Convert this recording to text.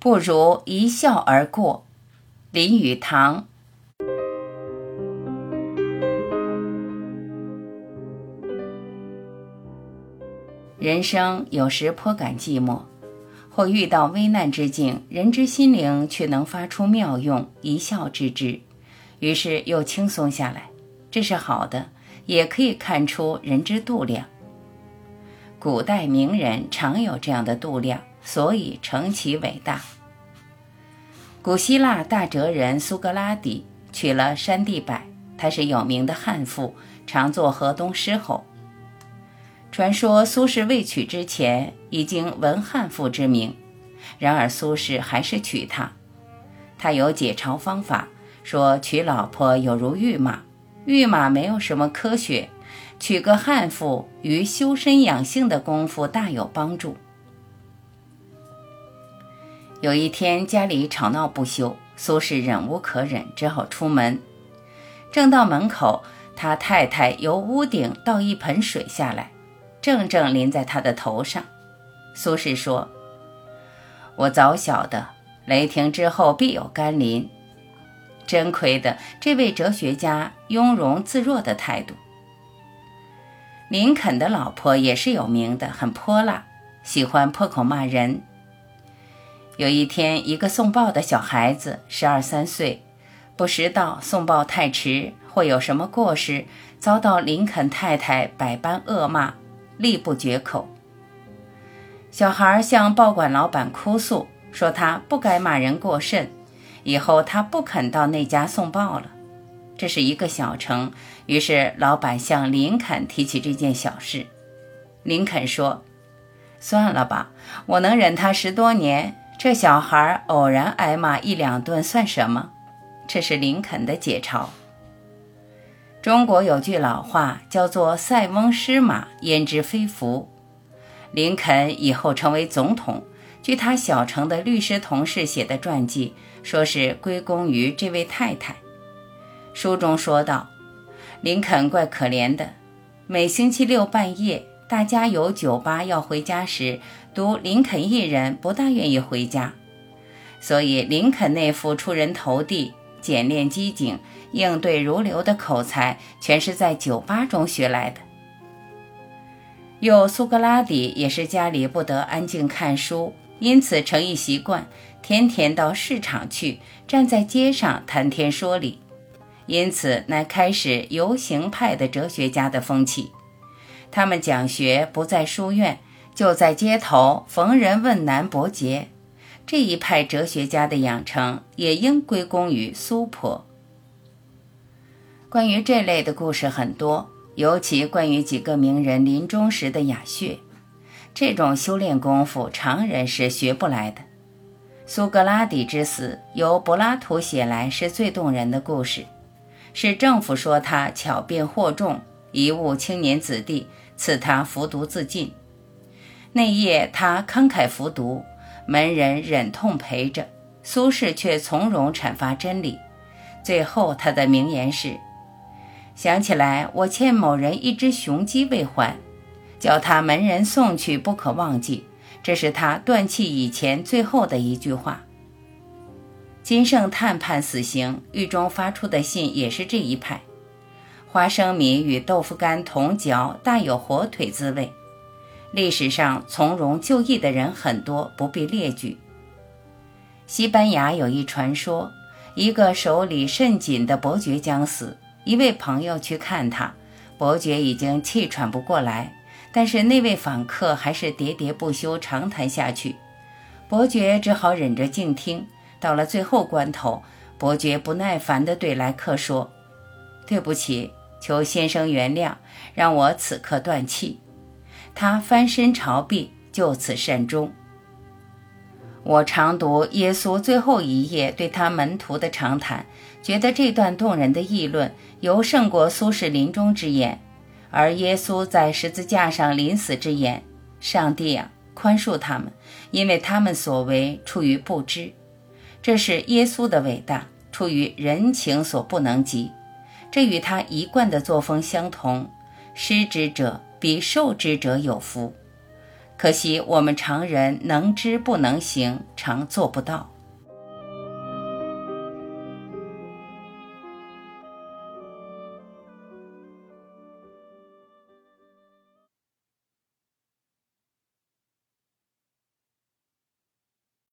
不如一笑而过。林语堂。人生有时颇感寂寞，或遇到危难之境，人之心灵却能发出妙用，一笑置之，于是又轻松下来。这是好的，也可以看出人之度量。古代名人常有这样的度量，所以成其伟大。古希腊大哲人苏格拉底娶了山地柏，他是有名的悍妇，常做河东狮吼。传说苏轼未娶之前已经闻悍妇之名，然而苏轼还是娶她。他有解嘲方法，说娶老婆有如御马，御马没有什么科学，娶个悍妇于修身养性的功夫大有帮助。有一天家里吵闹不休，苏轼忍无可忍，只好出门。正到门口，他太太由屋顶倒一盆水下来。正正淋在他的头上，苏轼说：“我早晓得雷霆之后必有甘霖，真亏得这位哲学家雍容自若的态度。”林肯的老婆也是有名的，很泼辣，喜欢破口骂人。有一天，一个送报的小孩子，十二三岁，不识到送报太迟，或有什么过失，遭到林肯太太百般恶骂。力不绝口。小孩向报馆老板哭诉，说他不该骂人过甚，以后他不肯到那家送报了。这是一个小城，于是老板向林肯提起这件小事。林肯说：“算了吧，我能忍他十多年。这小孩偶然挨骂一两顿算什么？”这是林肯的解嘲。中国有句老话叫做“塞翁失马，焉知非福”。林肯以后成为总统，据他小城的律师同事写的传记，说是归功于这位太太。书中说道：“林肯怪可怜的，每星期六半夜，大家有酒吧要回家时，独林肯一人不大愿意回家，所以林肯那副出人头地、简练机警。”应对如流的口才，全是在酒吧中学来的。有苏格拉底也是家里不得安静看书，因此成一习惯，天天到市场去，站在街上谈天说理，因此乃开始游行派的哲学家的风气。他们讲学不在书院，就在街头逢人问难驳诘。这一派哲学家的养成，也应归功于苏婆。关于这类的故事很多，尤其关于几个名人临终时的哑穴，这种修炼功夫常人是学不来的。苏格拉底之死由柏拉图写来是最动人的故事，是政府说他巧辩惑众，贻误青年子弟，赐他服毒自尽。那夜他慷慨服毒，门人忍痛陪着，苏轼却从容阐发真理。最后他的名言是。想起来，我欠某人一只雄鸡未还，叫他门人送去，不可忘记。这是他断气以前最后的一句话。金圣叹判死刑，狱中发出的信也是这一派。花生米与豆腐干同嚼，大有火腿滋味。历史上从容就义的人很多，不必列举。西班牙有一传说，一个手里甚紧的伯爵将死。一位朋友去看他，伯爵已经气喘不过来，但是那位访客还是喋喋不休长谈下去。伯爵只好忍着静听。到了最后关头，伯爵不耐烦地对来客说：“对不起，求先生原谅，让我此刻断气。”他翻身朝壁，就此善终。我常读耶稣最后一页对他门徒的长谈，觉得这段动人的议论尤胜过苏轼临终之言。而耶稣在十字架上临死之言：“上帝啊，宽恕他们，因为他们所为出于不知。”这是耶稣的伟大，出于人情所不能及。这与他一贯的作风相同：“施之者比受之者有福。”可惜我们常人能知不能行，常做不到。